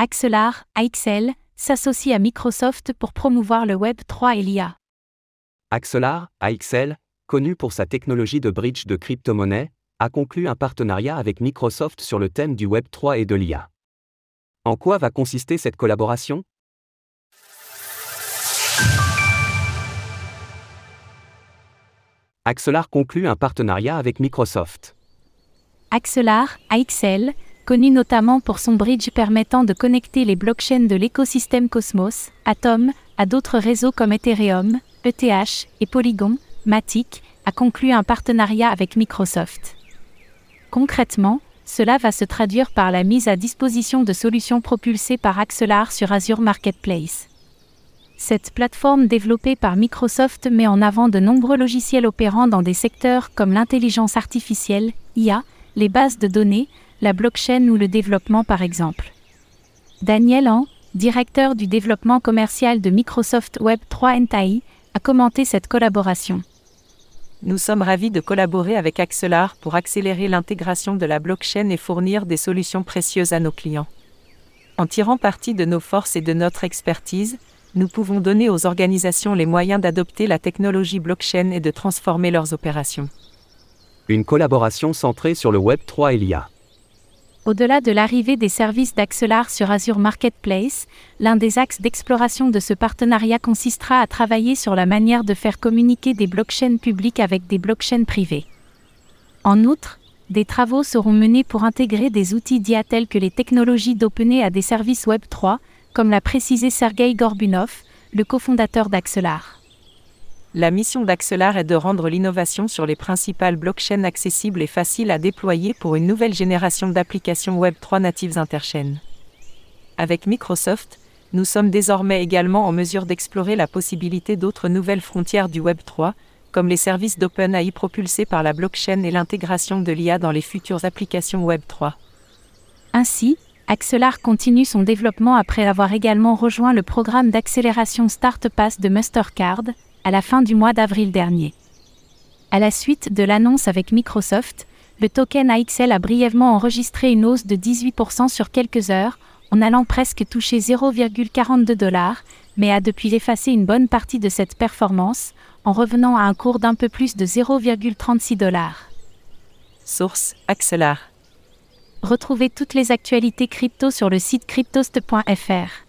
Axelar, AXL, s'associe à Microsoft pour promouvoir le Web 3 et l'IA. Axelar, AXL, connu pour sa technologie de bridge de crypto-monnaie, a conclu un partenariat avec Microsoft sur le thème du Web 3 et de l'IA. En quoi va consister cette collaboration? Axelar conclut un partenariat avec Microsoft. Axelar, AXL, connu notamment pour son bridge permettant de connecter les blockchains de l'écosystème Cosmos, Atom, à d'autres réseaux comme Ethereum, ETH et Polygon, Matic, a conclu un partenariat avec Microsoft. Concrètement, cela va se traduire par la mise à disposition de solutions propulsées par Axelar sur Azure Marketplace. Cette plateforme développée par Microsoft met en avant de nombreux logiciels opérant dans des secteurs comme l'intelligence artificielle, IA, les bases de données, la blockchain ou le développement par exemple. Daniel An, directeur du développement commercial de Microsoft Web 3 NTI, a commenté cette collaboration. Nous sommes ravis de collaborer avec Axelar pour accélérer l'intégration de la blockchain et fournir des solutions précieuses à nos clients. En tirant parti de nos forces et de notre expertise, nous pouvons donner aux organisations les moyens d'adopter la technologie blockchain et de transformer leurs opérations. Une collaboration centrée sur le Web 3 et l'IA. Au-delà de l'arrivée des services d'Axelar sur Azure Marketplace, l'un des axes d'exploration de ce partenariat consistera à travailler sur la manière de faire communiquer des blockchains publiques avec des blockchains privées. En outre, des travaux seront menés pour intégrer des outils d'IA tels que les technologies d'OpenAI à des services Web 3, comme l'a précisé Sergei Gorbunov, le cofondateur d'Axelar. La mission d'Axelar est de rendre l'innovation sur les principales blockchains accessibles et faciles à déployer pour une nouvelle génération d'applications Web3 natives interchaînes. Avec Microsoft, nous sommes désormais également en mesure d'explorer la possibilité d'autres nouvelles frontières du Web3, comme les services d'OpenAI propulsés par la blockchain et l'intégration de l'IA dans les futures applications Web3. Ainsi, Axelar continue son développement après avoir également rejoint le programme d'accélération StartPass de Mastercard, à la fin du mois d'avril dernier. À la suite de l'annonce avec Microsoft, le token AXL a brièvement enregistré une hausse de 18% sur quelques heures, en allant presque toucher 0,42 dollars, mais a depuis effacé une bonne partie de cette performance, en revenant à un cours d'un peu plus de 0,36 dollars. Source Axelar. Retrouvez toutes les actualités crypto sur le site cryptost.fr.